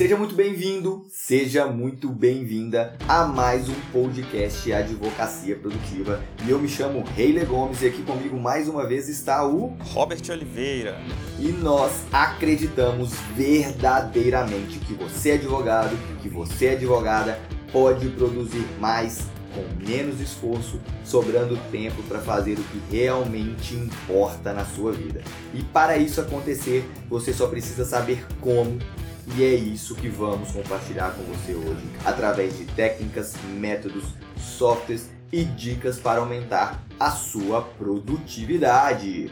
Seja muito bem-vindo, seja muito bem-vinda a mais um podcast Advocacia Produtiva. E eu me chamo Reile Gomes e aqui comigo mais uma vez está o Robert Oliveira. E nós acreditamos verdadeiramente que você é advogado, que você é advogada, pode produzir mais com menos esforço, sobrando tempo para fazer o que realmente importa na sua vida. E para isso acontecer, você só precisa saber como e é isso que vamos compartilhar com você hoje, através de técnicas, métodos, softwares e dicas para aumentar a sua produtividade.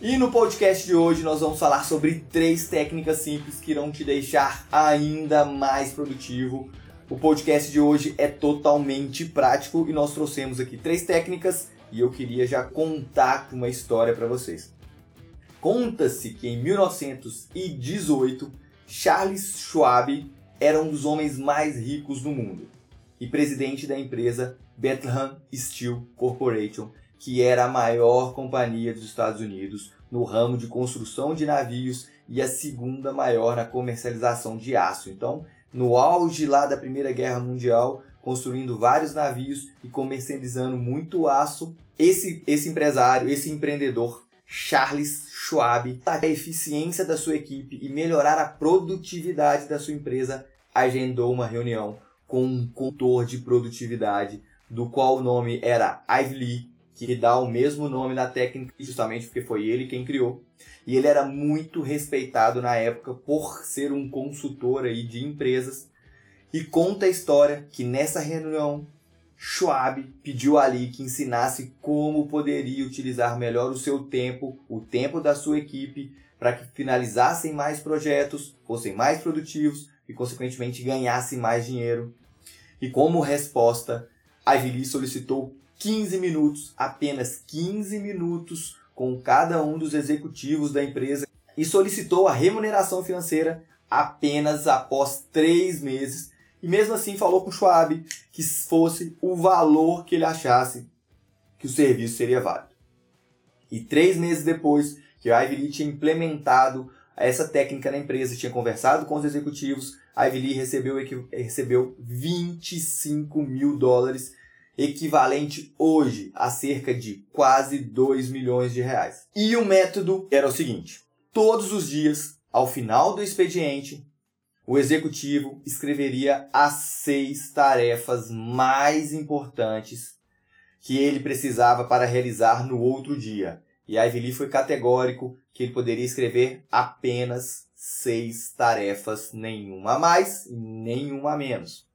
E no podcast de hoje nós vamos falar sobre três técnicas simples que irão te deixar ainda mais produtivo. O podcast de hoje é totalmente prático e nós trouxemos aqui três técnicas e eu queria já contar uma história para vocês. Conta-se que em 1918 Charles Schwab era um dos homens mais ricos do mundo e presidente da empresa Bethlehem Steel Corporation, que era a maior companhia dos Estados Unidos no ramo de construção de navios e a segunda maior na comercialização de aço. Então, no auge lá da Primeira Guerra Mundial, construindo vários navios e comercializando muito aço, esse, esse empresário, esse empreendedor, Charles Schwab, para a eficiência da sua equipe e melhorar a produtividade da sua empresa, agendou uma reunião com um consultor de produtividade, do qual o nome era Ivy Lee, que dá o mesmo nome na técnica, justamente porque foi ele quem criou. E ele era muito respeitado na época por ser um consultor aí de empresas. E conta a história que nessa reunião Schwab pediu ali que ensinasse como poderia utilizar melhor o seu tempo, o tempo da sua equipe, para que finalizassem mais projetos, fossem mais produtivos e, consequentemente, ganhassem mais dinheiro. E como resposta, Ivy Lee solicitou 15 minutos, apenas 15 minutos, com cada um dos executivos da empresa e solicitou a remuneração financeira apenas após três meses e mesmo assim falou com o Schwab que fosse o valor que ele achasse que o serviço seria válido. E três meses depois que a Ivy Lee tinha implementado essa técnica na empresa, tinha conversado com os executivos, a Ivy Lee recebeu, recebeu 25 mil dólares, equivalente hoje a cerca de quase 2 milhões de reais. E o método era o seguinte: todos os dias, ao final do expediente, o executivo escreveria as seis tarefas mais importantes que ele precisava para realizar no outro dia. E a Ivy foi categórico que ele poderia escrever apenas seis tarefas, nenhuma a mais nenhuma a menos.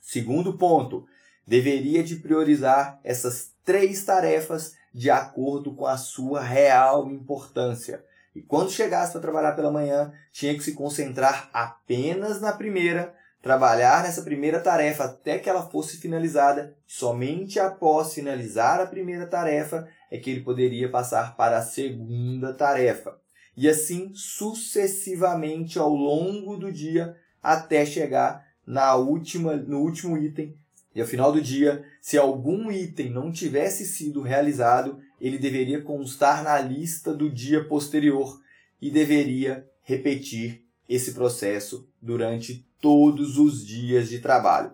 Segundo ponto, deveria de priorizar essas três tarefas de acordo com a sua real importância. E quando chegasse para trabalhar pela manhã, tinha que se concentrar apenas na primeira, trabalhar nessa primeira tarefa até que ela fosse finalizada. Somente após finalizar a primeira tarefa é que ele poderia passar para a segunda tarefa. E assim sucessivamente ao longo do dia até chegar na última, no último item. E ao final do dia, se algum item não tivesse sido realizado, ele deveria constar na lista do dia posterior e deveria repetir esse processo durante todos os dias de trabalho.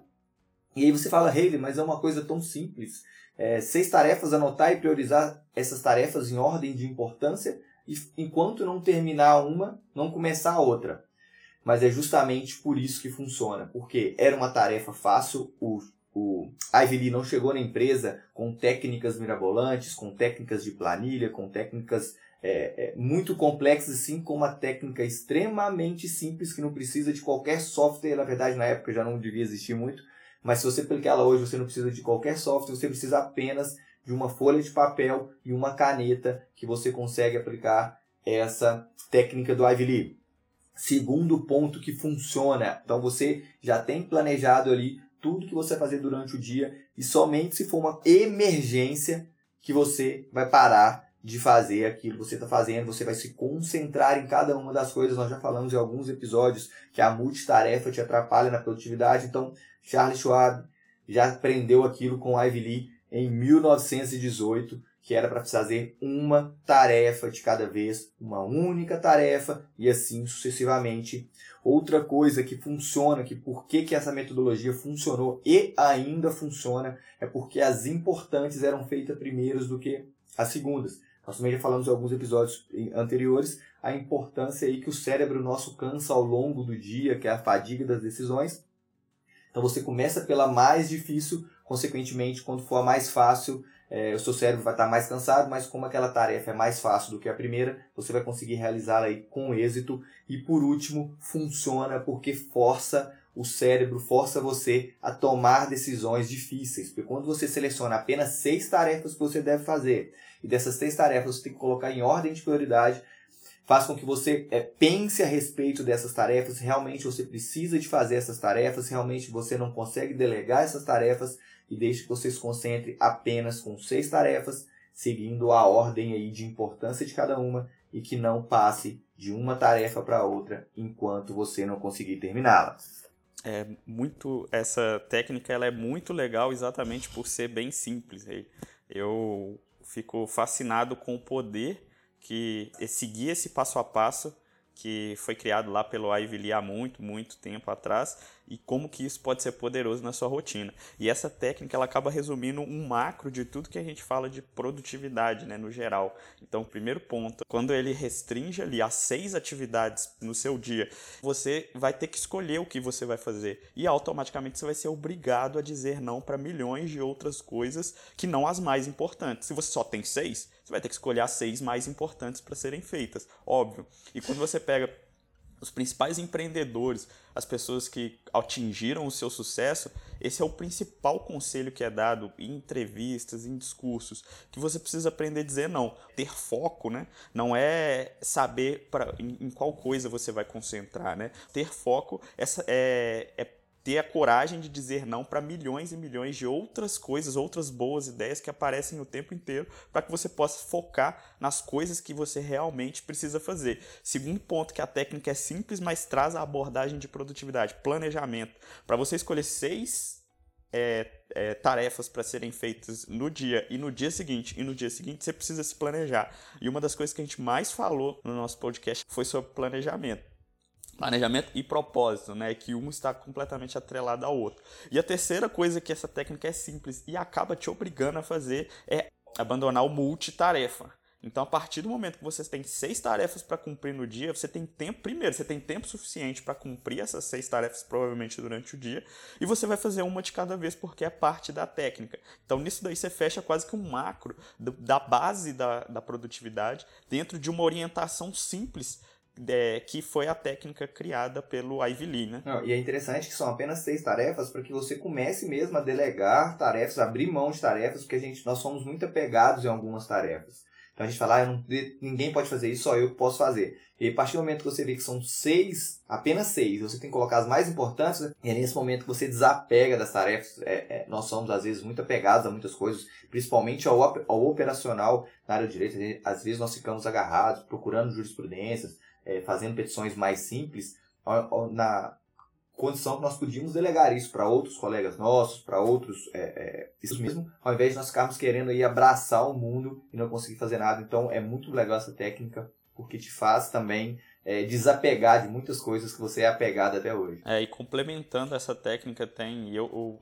E aí você fala, Haley, mas é uma coisa tão simples. É, seis tarefas, anotar e priorizar essas tarefas em ordem de importância, e enquanto não terminar uma, não começar a outra. Mas é justamente por isso que funciona, porque era uma tarefa fácil, o o Ivy Lee não chegou na empresa com técnicas mirabolantes, com técnicas de planilha, com técnicas é, é, muito complexas, assim como uma técnica extremamente simples que não precisa de qualquer software. Na verdade, na época já não devia existir muito, mas se você aplicar ela hoje, você não precisa de qualquer software, você precisa apenas de uma folha de papel e uma caneta que você consegue aplicar essa técnica do Ivy Lee. Segundo ponto que funciona, então você já tem planejado ali tudo que você vai fazer durante o dia e somente se for uma emergência que você vai parar de fazer aquilo que você está fazendo, você vai se concentrar em cada uma das coisas. Nós já falamos em alguns episódios que a multitarefa te atrapalha na produtividade. Então, Charles Schwab já aprendeu aquilo com Ivy Lee em 1918, que era para fazer uma tarefa de cada vez, uma única tarefa e assim sucessivamente. Outra coisa que funciona, que por que, que essa metodologia funcionou e ainda funciona, é porque as importantes eram feitas primeiros do que as segundas. Nós também já falamos em alguns episódios anteriores a importância aí que o cérebro nosso cansa ao longo do dia, que é a fadiga das decisões. Então você começa pela mais difícil, consequentemente, quando for a mais fácil, é, o seu cérebro vai estar mais cansado, mas como aquela tarefa é mais fácil do que a primeira, você vai conseguir realizá-la com êxito. E por último, funciona porque força o cérebro, força você a tomar decisões difíceis. Porque quando você seleciona apenas seis tarefas que você deve fazer, e dessas seis tarefas você tem que colocar em ordem de prioridade, faz com que você é, pense a respeito dessas tarefas, realmente você precisa de fazer essas tarefas, realmente você não consegue delegar essas tarefas, e deixe que você se concentre apenas com seis tarefas, seguindo a ordem aí de importância de cada uma e que não passe de uma tarefa para outra enquanto você não conseguir terminá-la. É muito essa técnica ela é muito legal exatamente por ser bem simples. Eu fico fascinado com o poder que seguir esse passo a passo que foi criado lá pelo Ivy Lee há muito, muito tempo atrás e como que isso pode ser poderoso na sua rotina. E essa técnica ela acaba resumindo um macro de tudo que a gente fala de produtividade, né, no geral. Então, primeiro ponto, quando ele restringe ali as seis atividades no seu dia, você vai ter que escolher o que você vai fazer e automaticamente você vai ser obrigado a dizer não para milhões de outras coisas que não as mais importantes. Se você só tem seis, você vai ter que escolher as seis mais importantes para serem feitas, óbvio. E quando você pega os principais empreendedores, as pessoas que atingiram o seu sucesso, esse é o principal conselho que é dado em entrevistas, em discursos, que você precisa aprender a dizer não. Ter foco, né? Não é saber pra, em, em qual coisa você vai concentrar, né? Ter foco essa é, é ter a coragem de dizer não para milhões e milhões de outras coisas, outras boas ideias que aparecem o tempo inteiro, para que você possa focar nas coisas que você realmente precisa fazer. Segundo ponto, que a técnica é simples, mas traz a abordagem de produtividade, planejamento. Para você escolher seis é, é, tarefas para serem feitas no dia e no dia seguinte, e no dia seguinte você precisa se planejar. E uma das coisas que a gente mais falou no nosso podcast foi sobre planejamento planejamento e propósito, né? Que um está completamente atrelado ao outro. E a terceira coisa que essa técnica é simples e acaba te obrigando a fazer é abandonar o multitarefa. Então, a partir do momento que você tem seis tarefas para cumprir no dia, você tem tempo, primeiro, você tem tempo suficiente para cumprir essas seis tarefas, provavelmente durante o dia, e você vai fazer uma de cada vez, porque é parte da técnica. Então, nisso daí, você fecha quase que um macro da base da, da produtividade dentro de uma orientação simples é, que foi a técnica criada pelo Ivy Lee, né? Não, e é interessante que são apenas seis tarefas para que você comece mesmo a delegar tarefas, abrir mão de tarefas, porque a gente, nós somos muito apegados em algumas tarefas. Então a gente fala, ah, não, ninguém pode fazer isso, só eu que posso fazer. E a partir do momento que você vê que são seis, apenas seis, você tem que colocar as mais importantes, né? e é nesse momento que você desapega das tarefas. É, é, nós somos, às vezes, muito apegados a muitas coisas, principalmente ao, ao operacional na área de direito. Às vezes nós ficamos agarrados, procurando jurisprudências, é, fazendo petições mais simples, na condição que nós podíamos delegar isso para outros colegas nossos, para outros, é, é, isso mesmo, ao invés de nós ficarmos querendo aí abraçar o mundo e não conseguir fazer nada. Então é muito legal essa técnica, porque te faz também é, desapegar de muitas coisas que você é apegado até hoje. É, e complementando essa técnica, tem. Eu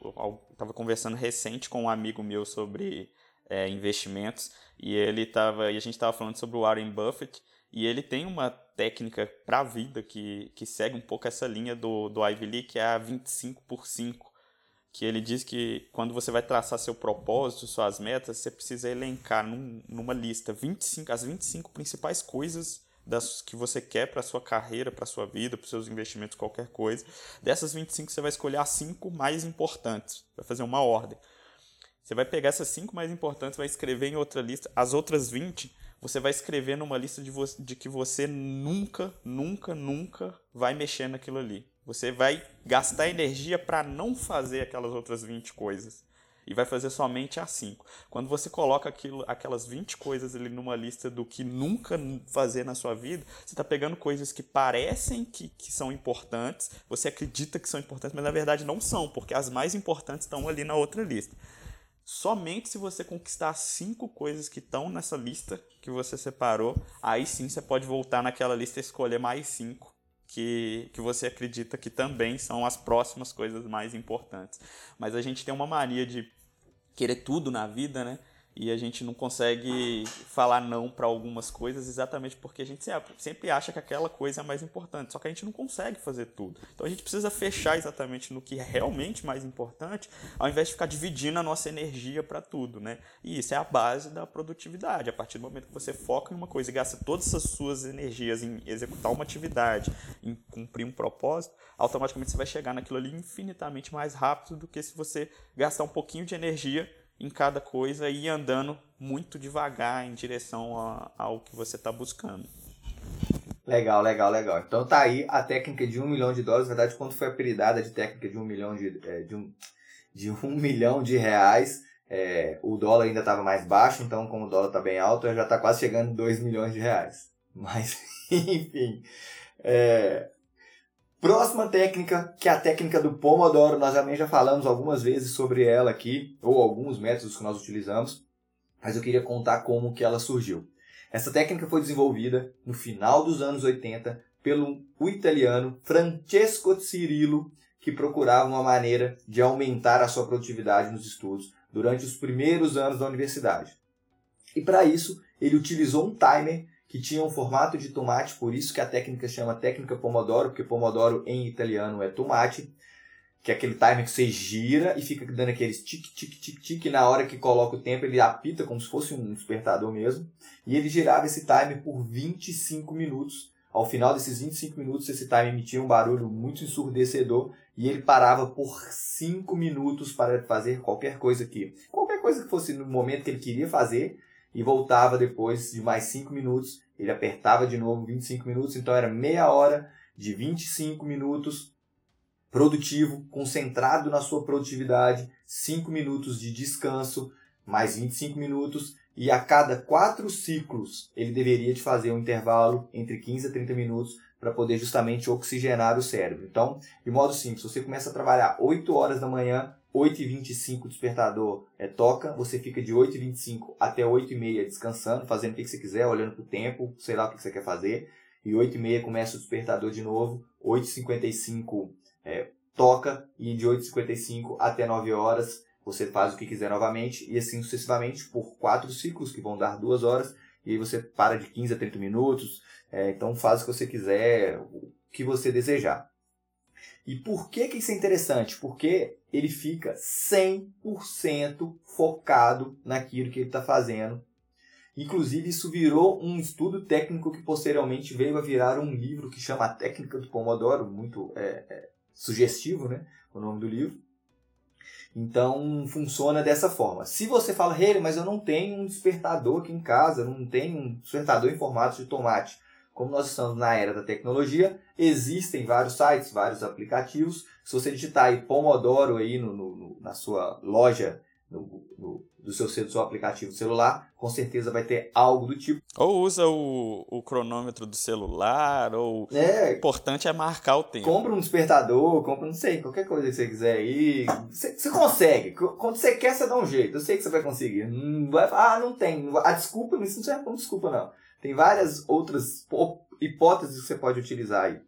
estava conversando recente com um amigo meu sobre é, investimentos e ele tava, e a gente estava falando sobre o Warren Buffett e ele tem uma técnica para a vida que, que segue um pouco essa linha do, do Ivy Lee, que é a 25 por 5. Que ele diz que quando você vai traçar seu propósito, suas metas, você precisa elencar num, numa lista 25, as 25 principais coisas das que você quer para sua carreira, para sua vida, para seus investimentos, qualquer coisa. Dessas 25, você vai escolher as 5 mais importantes. Vai fazer uma ordem. Você vai pegar essas 5 mais importantes, vai escrever em outra lista. As outras 20 você vai escrever numa lista de, de que você nunca, nunca, nunca vai mexer naquilo ali. Você vai gastar energia para não fazer aquelas outras 20 coisas. E vai fazer somente as 5. Quando você coloca aquilo, aquelas 20 coisas ali numa lista do que nunca fazer na sua vida, você está pegando coisas que parecem que, que são importantes, você acredita que são importantes, mas na verdade não são, porque as mais importantes estão ali na outra lista. Somente se você conquistar cinco coisas que estão nessa lista que você separou, aí sim você pode voltar naquela lista e escolher mais cinco que, que você acredita que também são as próximas coisas mais importantes. Mas a gente tem uma mania de querer tudo na vida, né? E a gente não consegue falar não para algumas coisas exatamente porque a gente sempre acha que aquela coisa é mais importante, só que a gente não consegue fazer tudo. Então a gente precisa fechar exatamente no que é realmente mais importante, ao invés de ficar dividindo a nossa energia para tudo, né? E isso é a base da produtividade. A partir do momento que você foca em uma coisa e gasta todas as suas energias em executar uma atividade, em cumprir um propósito, automaticamente você vai chegar naquilo ali infinitamente mais rápido do que se você gastar um pouquinho de energia em cada coisa e ir andando muito devagar em direção a, ao que você está buscando. Legal, legal, legal. Então tá aí a técnica de um milhão de dólares. Na verdade, quando foi apelidada de técnica de um milhão de, é, de, um, de um milhão de reais, é, o dólar ainda estava mais baixo, então como o dólar está bem alto, já está quase chegando em 2 milhões de reais. Mas, enfim. É, Próxima técnica, que é a técnica do Pomodoro, nós também já falamos algumas vezes sobre ela aqui, ou alguns métodos que nós utilizamos, mas eu queria contar como que ela surgiu. Essa técnica foi desenvolvida no final dos anos 80 pelo italiano Francesco Cirillo, que procurava uma maneira de aumentar a sua produtividade nos estudos durante os primeiros anos da universidade. E para isso, ele utilizou um timer que tinha um formato de tomate, por isso que a técnica chama técnica Pomodoro, porque Pomodoro em italiano é tomate, que é aquele timer que você gira e fica dando aqueles tic, tic, tic, tic, e na hora que coloca o tempo ele apita como se fosse um despertador mesmo, e ele girava esse timer por 25 minutos. Ao final desses 25 minutos, esse timer emitia um barulho muito ensurdecedor e ele parava por 5 minutos para fazer qualquer coisa aqui. Qualquer coisa que fosse no momento que ele queria fazer, e voltava depois de mais 5 minutos ele apertava de novo 25 minutos, então era meia hora de 25 minutos produtivo, concentrado na sua produtividade, 5 minutos de descanso, mais 25 minutos, e a cada quatro ciclos ele deveria de fazer um intervalo entre 15 a 30 minutos para poder justamente oxigenar o cérebro. Então, de modo simples, você começa a trabalhar 8 horas da manhã, 8h25 o despertador é, toca, você fica de 8h25 até 8h30 descansando, fazendo o que você quiser, olhando para o tempo, sei lá o que você quer fazer. E 8h30 começa o despertador de novo, 8h55 é, toca, e de 8h55 até 9 horas você faz o que quiser novamente, e assim sucessivamente por quatro ciclos, que vão dar duas horas, e aí você para de 15 a 30 minutos, é, então faz o que você quiser, o que você desejar. E por que, que isso é interessante? Porque ele fica 100% focado naquilo que ele está fazendo. Inclusive, isso virou um estudo técnico que posteriormente veio a virar um livro que chama A Técnica do Pomodoro, muito é, é, sugestivo né, o nome do livro. Então, funciona dessa forma. Se você fala, hey, mas eu não tenho um despertador aqui em casa, não tenho um despertador em formato de tomate como nós estamos na era da tecnologia, existem vários sites, vários aplicativos. Se você digitar aí Pomodoro aí no, no na sua loja no, no, do seu, do seu aplicativo celular, com certeza vai ter algo do tipo. Ou usa o, o cronômetro do celular, ou é, o importante é marcar o tempo. Compra um despertador, compra, não sei, qualquer coisa que você quiser aí. Você, você consegue. Quando você quer, você dá um jeito. Eu sei que você vai conseguir. Não vai, ah, não tem. A desculpa, isso não serve como desculpa, não. Tem várias outras hipóteses que você pode utilizar aí.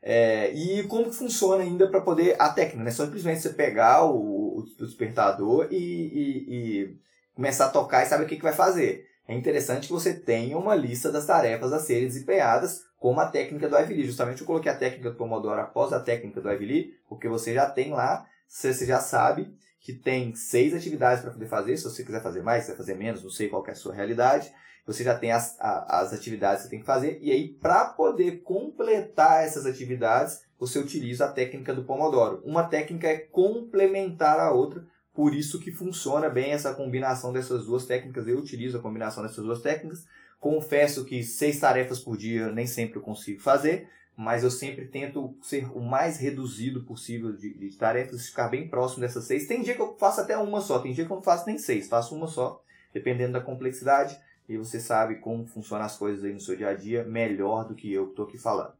É, e como que funciona ainda para poder a técnica, né? Só simplesmente você pegar o, o despertador e, e, e, começar a tocar e saber o que, que vai fazer. É interessante que você tenha uma lista das tarefas a serem desempenhadas, como a técnica do Ivy Lee. Justamente eu coloquei a técnica do Pomodoro após a técnica do Ivy Lee, porque você já tem lá, você já sabe que tem seis atividades para poder fazer. Se você quiser fazer mais, se quiser fazer menos, não sei qual é a sua realidade você já tem as, a, as atividades que você tem que fazer, e aí, para poder completar essas atividades, você utiliza a técnica do Pomodoro. Uma técnica é complementar a outra, por isso que funciona bem essa combinação dessas duas técnicas. Eu utilizo a combinação dessas duas técnicas. Confesso que seis tarefas por dia nem sempre eu consigo fazer, mas eu sempre tento ser o mais reduzido possível de, de tarefas, ficar bem próximo dessas seis. Tem dia que eu faço até uma só, tem dia que eu não faço nem seis, faço uma só, dependendo da complexidade e você sabe como funcionam as coisas aí no seu dia a dia melhor do que eu que estou aqui falando.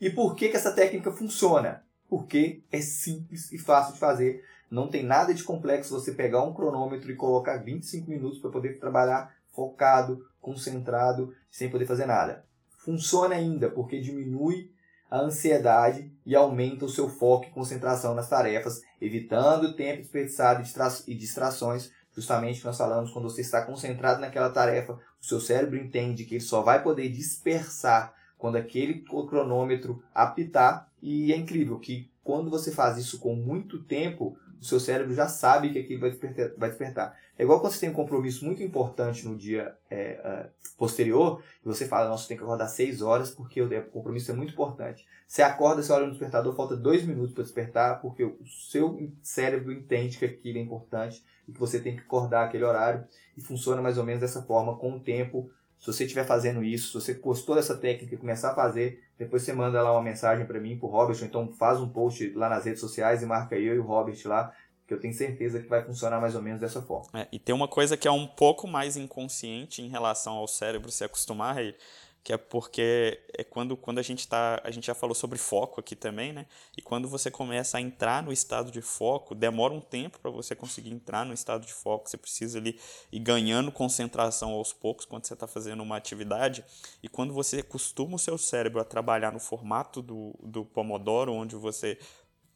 E por que, que essa técnica funciona? Porque é simples e fácil de fazer. Não tem nada de complexo você pegar um cronômetro e colocar 25 minutos para poder trabalhar focado, concentrado, sem poder fazer nada. Funciona ainda porque diminui a ansiedade e aumenta o seu foco e concentração nas tarefas, evitando o tempo desperdiçado e distrações. Justamente nós falamos, quando você está concentrado naquela tarefa, o seu cérebro entende que ele só vai poder dispersar quando aquele cronômetro apitar. E é incrível que quando você faz isso com muito tempo, o seu cérebro já sabe que aquilo vai despertar. Vai despertar. É igual quando você tem um compromisso muito importante no dia é, é, posterior, e você fala, nossa, tem que acordar 6 horas porque o compromisso é muito importante. Você acorda, você olha no despertador, falta 2 minutos para despertar, porque o seu cérebro entende que aquilo é importante e que você tem que acordar aquele horário, e funciona mais ou menos dessa forma, com o tempo. Se você estiver fazendo isso, se você gostou dessa técnica e começar a fazer, depois você manda lá uma mensagem para mim, para o Robert, ou então faz um post lá nas redes sociais e marca eu e o Robert lá, que eu tenho certeza que vai funcionar mais ou menos dessa forma. É, e tem uma coisa que é um pouco mais inconsciente em relação ao cérebro se acostumar, que é porque é quando, quando a gente tá, a gente já falou sobre foco aqui também, né? E quando você começa a entrar no estado de foco, demora um tempo para você conseguir entrar no estado de foco, você precisa ali ir ganhando concentração aos poucos quando você está fazendo uma atividade, e quando você acostuma o seu cérebro a trabalhar no formato do, do Pomodoro, onde você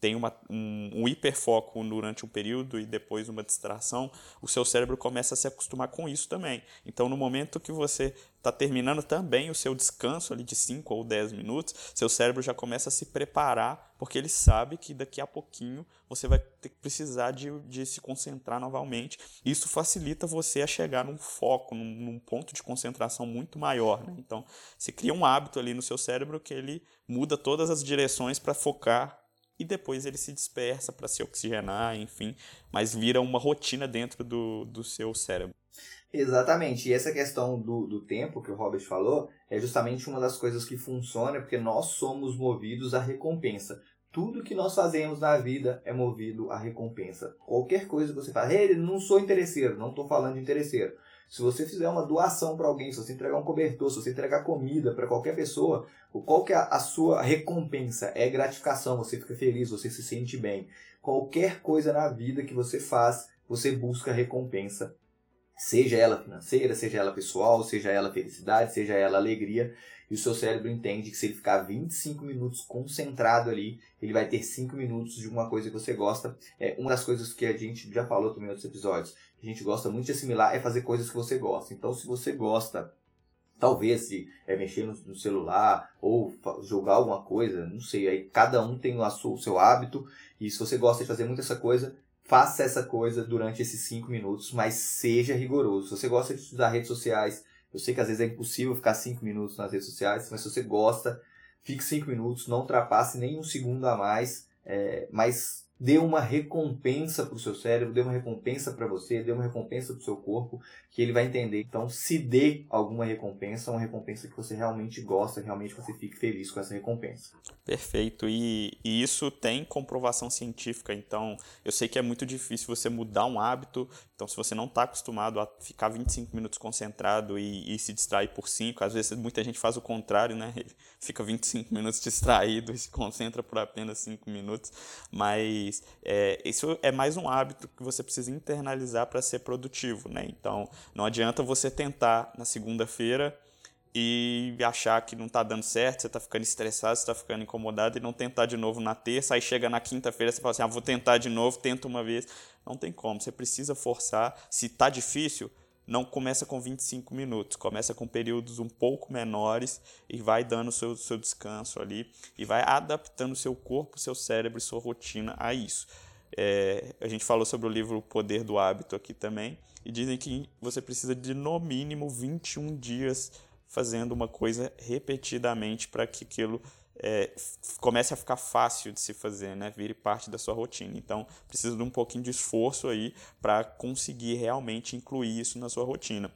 tem uma, um, um, hiperfoco durante um período e depois uma distração, o seu cérebro começa a se acostumar com isso também. Então, no momento que você está terminando também o seu descanso ali de 5 ou 10 minutos, seu cérebro já começa a se preparar, porque ele sabe que daqui a pouquinho você vai ter que precisar de, de se concentrar novamente. Isso facilita você a chegar num foco, num, num ponto de concentração muito maior. Né? Então, você cria um hábito ali no seu cérebro que ele muda todas as direções para focar e depois ele se dispersa para se oxigenar, enfim, mas vira uma rotina dentro do, do seu cérebro. Exatamente, e essa questão do, do tempo que o Robert falou é justamente uma das coisas que funciona porque nós somos movidos à recompensa. Tudo que nós fazemos na vida é movido à recompensa. Qualquer coisa que você faz, não sou interesseiro, não estou falando de interesseiro. Se você fizer uma doação para alguém, se você entregar um cobertor, se você entregar comida para qualquer pessoa, qual que é a sua recompensa? É gratificação, você fica feliz, você se sente bem. Qualquer coisa na vida que você faz, você busca recompensa. Seja ela financeira, seja ela pessoal, seja ela felicidade, seja ela alegria. E o seu cérebro entende que se ele ficar 25 minutos concentrado ali, ele vai ter 5 minutos de uma coisa que você gosta. É uma das coisas que a gente já falou também em outros episódios que a gente gosta muito de assimilar é fazer coisas que você gosta. Então, se você gosta, talvez, se é mexer no, no celular ou jogar alguma coisa, não sei, aí cada um tem o, o seu hábito e se você gosta de fazer muito essa coisa, faça essa coisa durante esses 5 minutos, mas seja rigoroso. Se você gosta de usar redes sociais, eu sei que às vezes é impossível ficar 5 minutos nas redes sociais, mas se você gosta, fique 5 minutos, não ultrapasse nem um segundo a mais, é, mas dê uma recompensa para o seu cérebro, dê uma recompensa para você, dê uma recompensa para o seu corpo, que ele vai entender. Então, se dê alguma recompensa, uma recompensa que você realmente gosta, realmente você fique feliz com essa recompensa. Perfeito. E, e isso tem comprovação científica. Então, eu sei que é muito difícil você mudar um hábito. Então, se você não está acostumado a ficar 25 minutos concentrado e, e se distrair por 5, às vezes muita gente faz o contrário, né? Fica 25 minutos distraído e se concentra por apenas 5 minutos. Mas mas é, isso é mais um hábito que você precisa internalizar para ser produtivo, né? Então, não adianta você tentar na segunda-feira e achar que não está dando certo, você está ficando estressado, você está ficando incomodado e não tentar de novo na terça, aí chega na quinta-feira você fala assim, ah, vou tentar de novo, tenta uma vez. Não tem como, você precisa forçar. Se está difícil, não começa com 25 minutos, começa com períodos um pouco menores e vai dando o seu, seu descanso ali e vai adaptando o seu corpo, seu cérebro sua rotina a isso. É, a gente falou sobre o livro Poder do Hábito aqui também e dizem que você precisa de no mínimo 21 dias fazendo uma coisa repetidamente para que aquilo é, comece a ficar fácil de se fazer, né? Vire parte da sua rotina. Então, precisa de um pouquinho de esforço aí para conseguir realmente incluir isso na sua rotina.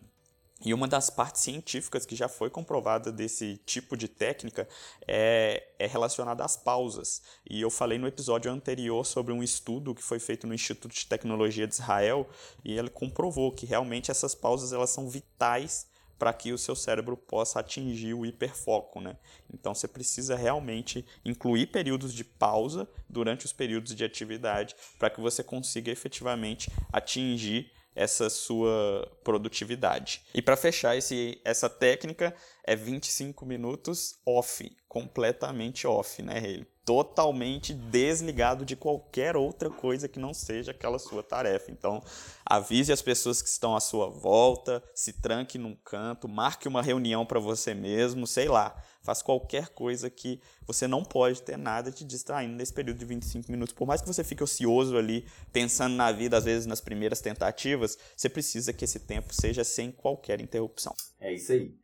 E uma das partes científicas que já foi comprovada desse tipo de técnica é, é, relacionada às pausas. E eu falei no episódio anterior sobre um estudo que foi feito no Instituto de Tecnologia de Israel e ele comprovou que realmente essas pausas elas são vitais para que o seu cérebro possa atingir o hiperfoco, né? Então você precisa realmente incluir períodos de pausa durante os períodos de atividade para que você consiga efetivamente atingir essa sua produtividade. E para fechar esse, essa técnica é 25 minutos off, completamente off, né? Ele totalmente desligado de qualquer outra coisa que não seja aquela sua tarefa. Então, avise as pessoas que estão à sua volta, se tranque num canto, marque uma reunião para você mesmo, sei lá. Faz qualquer coisa que você não pode ter nada te distraindo nesse período de 25 minutos. Por mais que você fique ocioso ali, pensando na vida, às vezes nas primeiras tentativas, você precisa que esse tempo seja sem qualquer interrupção. É isso aí.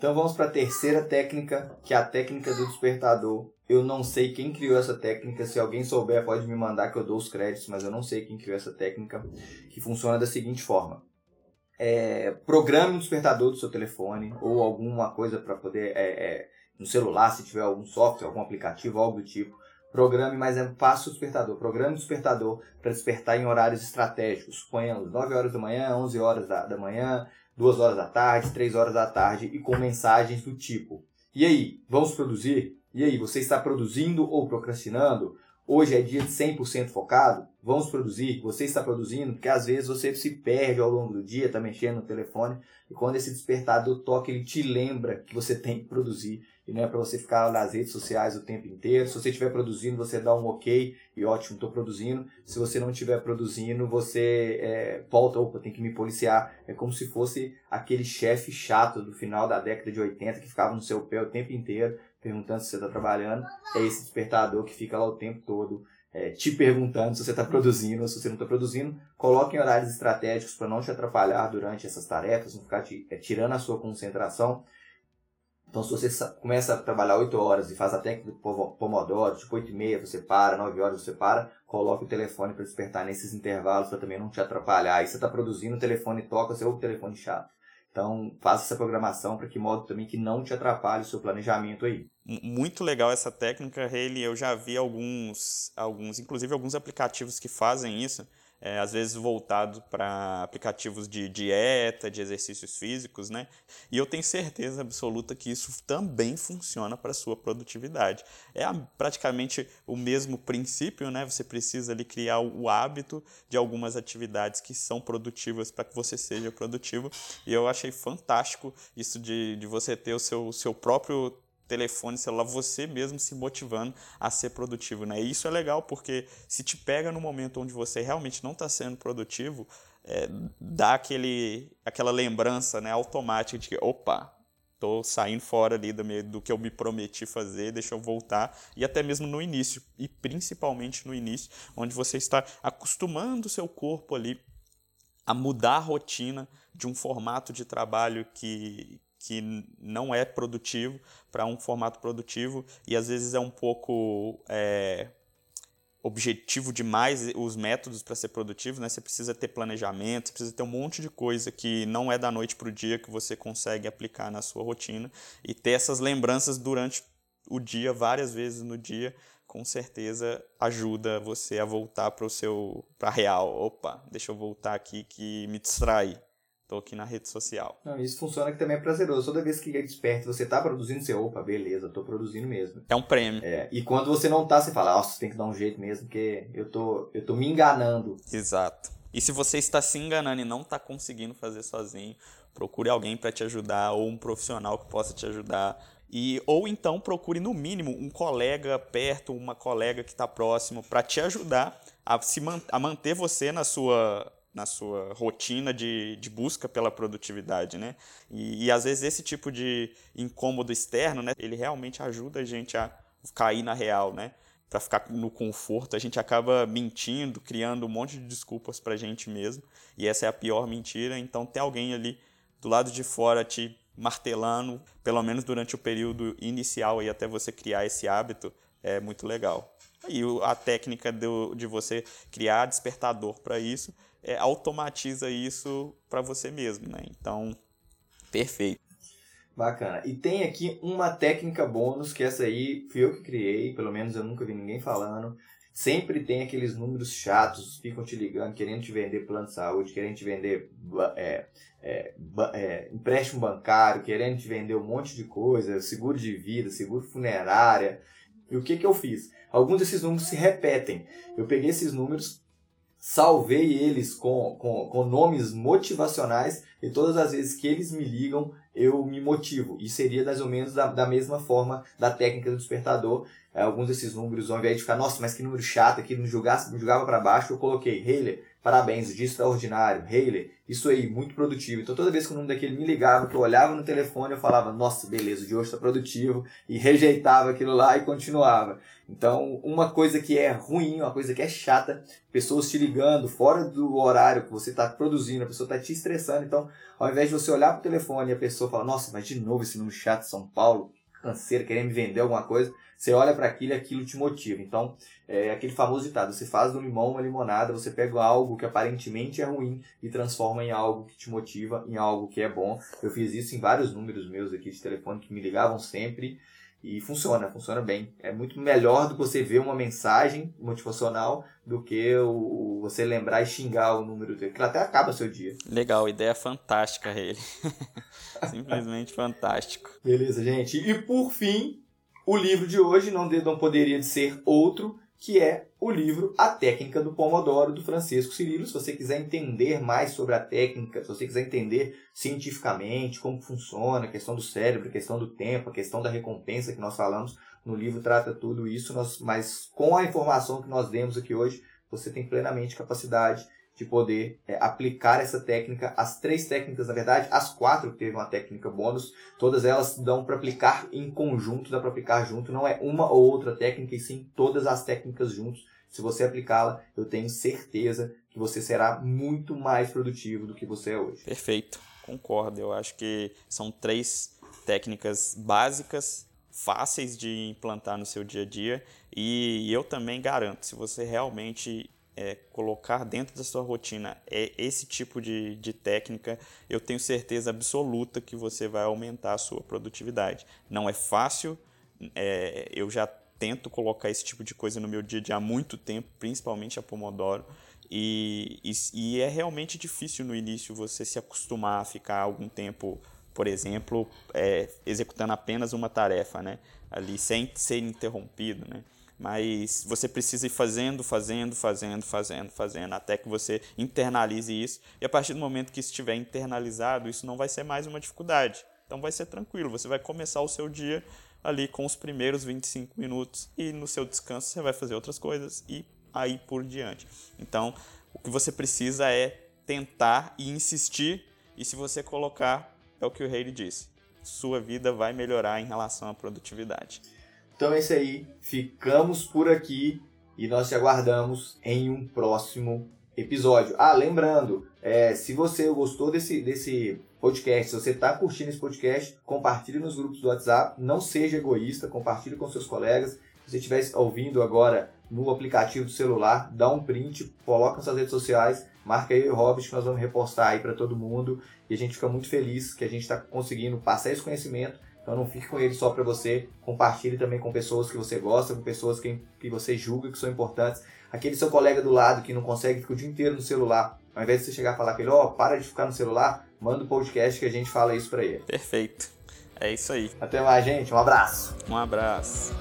Então vamos para a terceira técnica, que é a técnica do despertador. Eu não sei quem criou essa técnica, se alguém souber pode me mandar que eu dou os créditos, mas eu não sei quem criou essa técnica, que funciona da seguinte forma. É, programe um despertador do seu telefone ou alguma coisa para poder, é, é, no celular, se tiver algum software, algum aplicativo, algo do tipo. Programe, mas é passo o despertador. Programe o despertador para despertar em horários estratégicos. Ponhamos 9 horas da manhã, 11 horas da, da manhã, duas horas da tarde, três horas da tarde e com mensagens do tipo: E aí, vamos produzir? E aí, você está produzindo ou procrastinando? Hoje é dia de 100% focado? Vamos produzir? Você está produzindo? Porque às vezes você se perde ao longo do dia, está mexendo no telefone e quando esse despertador toca, ele te lembra que você tem que produzir e não é para você ficar nas redes sociais o tempo inteiro. Se você estiver produzindo, você dá um ok e ótimo, estou produzindo. Se você não estiver produzindo, você é, volta, opa, tem que me policiar. É como se fosse aquele chefe chato do final da década de 80 que ficava no seu pé o tempo inteiro perguntando se você está trabalhando. É esse despertador que fica lá o tempo todo é, te perguntando se você está produzindo ou se você não está produzindo. Coloque em horários estratégicos para não te atrapalhar durante essas tarefas, não ficar te, é, tirando a sua concentração. Então, se você começa a trabalhar 8 horas e faz a técnica do Pomodoro, tipo 8 e meia você para, 9 horas você para, coloque o telefone para despertar nesses intervalos para também não te atrapalhar. Aí você está produzindo, o telefone toca, você ouve o telefone chato. Então, faça essa programação para que modo também que não te atrapalhe o seu planejamento aí. Muito legal essa técnica, Haley. Eu já vi alguns, alguns, inclusive alguns aplicativos que fazem isso é, às vezes voltado para aplicativos de dieta, de exercícios físicos, né? E eu tenho certeza absoluta que isso também funciona para sua produtividade. É praticamente o mesmo princípio, né? Você precisa ali criar o hábito de algumas atividades que são produtivas para que você seja produtivo. E eu achei fantástico isso de, de você ter o seu, seu próprio telefone, celular, você mesmo se motivando a ser produtivo, né? E isso é legal porque se te pega no momento onde você realmente não está sendo produtivo, é, dá aquele, aquela lembrança né, automática de que, opa, tô saindo fora ali do, meu, do que eu me prometi fazer, deixa eu voltar, e até mesmo no início, e principalmente no início, onde você está acostumando o seu corpo ali a mudar a rotina de um formato de trabalho que, que não é produtivo para um formato produtivo e às vezes é um pouco é, objetivo demais os métodos para ser produtivo, né? Você precisa ter planejamento, você precisa ter um monte de coisa que não é da noite para o dia que você consegue aplicar na sua rotina e ter essas lembranças durante o dia, várias vezes no dia, com certeza ajuda você a voltar para o seu para real. Opa, deixa eu voltar aqui que me distrai. Tô aqui na rede social. Não, isso funciona que também é prazeroso. Toda vez que é desperta, você tá produzindo, você, opa, beleza, tô produzindo mesmo. É um prêmio. É, e quando você não tá, você fala, nossa, tem que dar um jeito mesmo, porque eu tô, eu tô me enganando. Exato. E se você está se enganando e não está conseguindo fazer sozinho, procure alguém para te ajudar ou um profissional que possa te ajudar. E, ou então procure no mínimo um colega perto, uma colega que está próximo para te ajudar a, se man a manter você na sua na sua rotina de, de busca pela produtividade, né? E, e, às vezes esse tipo de incômodo externo, né? Ele realmente ajuda a gente a cair na real, né? Para ficar no conforto, a gente acaba mentindo, criando um monte de desculpas para a gente mesmo. E essa é a pior mentira. Então, ter alguém ali do lado de fora te martelando, pelo menos durante o período inicial e até você criar esse hábito, é muito legal. E a técnica do, de você criar despertador para isso é, automatiza isso para você mesmo, né? Então, perfeito. Bacana. E tem aqui uma técnica bônus, que essa aí fui eu que criei, pelo menos eu nunca vi ninguém falando. sempre tem aqueles números chatos, ficam te ligando, querendo te vender plano de saúde, querendo te vender é, é, é, empréstimo bancário, querendo te vender um monte de coisa, seguro de vida, seguro funerária. E o que, que eu fiz? Alguns desses números se repetem. Eu peguei esses números, salvei eles com, com, com nomes motivacionais e todas as vezes que eles me ligam, eu me motivo. E seria mais ou menos da, da mesma forma da técnica do despertador. É, alguns desses números, ao invés de ficar, nossa, mas que número chato aqui, não julgava, julgava para baixo, eu coloquei, Heiler, parabéns, dia extraordinário, Heiler, isso aí, muito produtivo. Então toda vez que o nome daquele me ligava, que eu olhava no telefone, eu falava, nossa, beleza, o de hoje está produtivo, e rejeitava aquilo lá e continuava. Então, uma coisa que é ruim, uma coisa que é chata, pessoas te ligando fora do horário que você está produzindo, a pessoa está te estressando. Então, ao invés de você olhar para o telefone e a pessoa fala, nossa, mas de novo esse número chato de São Paulo, canseiro, querendo me vender alguma coisa, você olha para aquilo e aquilo te motiva. Então, é aquele famoso ditado: você faz do limão uma limonada, você pega algo que aparentemente é ruim e transforma em algo que te motiva, em algo que é bom. Eu fiz isso em vários números meus aqui de telefone que me ligavam sempre. E funciona, funciona bem. É muito melhor do que você ver uma mensagem motivacional do que o, você lembrar e xingar o número dele, que até acaba seu dia. Legal, ideia fantástica ele. Simplesmente fantástico. Beleza, gente. E por fim, o livro de hoje não, não poderia ser outro que é o livro A Técnica do Pomodoro, do Francisco Cirilo. Se você quiser entender mais sobre a técnica, se você quiser entender cientificamente como funciona, a questão do cérebro, a questão do tempo, a questão da recompensa que nós falamos, no livro trata tudo isso, mas com a informação que nós demos aqui hoje, você tem plenamente capacidade de poder é, aplicar essa técnica, as três técnicas, na verdade, as quatro que teve uma técnica bônus, todas elas dão para aplicar em conjunto, dá para aplicar junto, não é uma ou outra técnica, e sim todas as técnicas juntos. Se você aplicá-la, eu tenho certeza que você será muito mais produtivo do que você é hoje. Perfeito, concordo. Eu acho que são três técnicas básicas, fáceis de implantar no seu dia a dia, e eu também garanto, se você realmente é, colocar dentro da sua rotina é esse tipo de, de técnica, eu tenho certeza absoluta que você vai aumentar a sua produtividade. Não é fácil, é, eu já tento colocar esse tipo de coisa no meu dia a dia há muito tempo, principalmente a Pomodoro, e, e, e é realmente difícil no início você se acostumar a ficar algum tempo, por exemplo, é, executando apenas uma tarefa, né? ali sem ser interrompido, né? Mas você precisa ir fazendo, fazendo, fazendo, fazendo, fazendo, até que você internalize isso. E a partir do momento que estiver internalizado, isso não vai ser mais uma dificuldade. Então vai ser tranquilo, você vai começar o seu dia ali com os primeiros 25 minutos e no seu descanso você vai fazer outras coisas e aí por diante. Então, o que você precisa é tentar e insistir, e se você colocar, é o que o Haley disse, sua vida vai melhorar em relação à produtividade. Então é isso aí. Ficamos por aqui e nós te aguardamos em um próximo episódio. Ah, lembrando, é, se você gostou desse, desse podcast, se você está curtindo esse podcast, compartilhe nos grupos do WhatsApp. Não seja egoísta, compartilhe com seus colegas. Se você estiver ouvindo agora no aplicativo do celular, dá um print, coloca nas suas redes sociais, marca aí o Hobbit que nós vamos repostar aí para todo mundo. E a gente fica muito feliz que a gente está conseguindo passar esse conhecimento então não fique com ele só para você, compartilhe também com pessoas que você gosta, com pessoas que, que você julga que são importantes. Aquele seu colega do lado que não consegue, ficar o dia inteiro no celular. Ao invés de você chegar e falar com ele, ó, oh, para de ficar no celular, manda o um podcast que a gente fala isso para ele. Perfeito. É isso aí. Até mais, gente. Um abraço. Um abraço.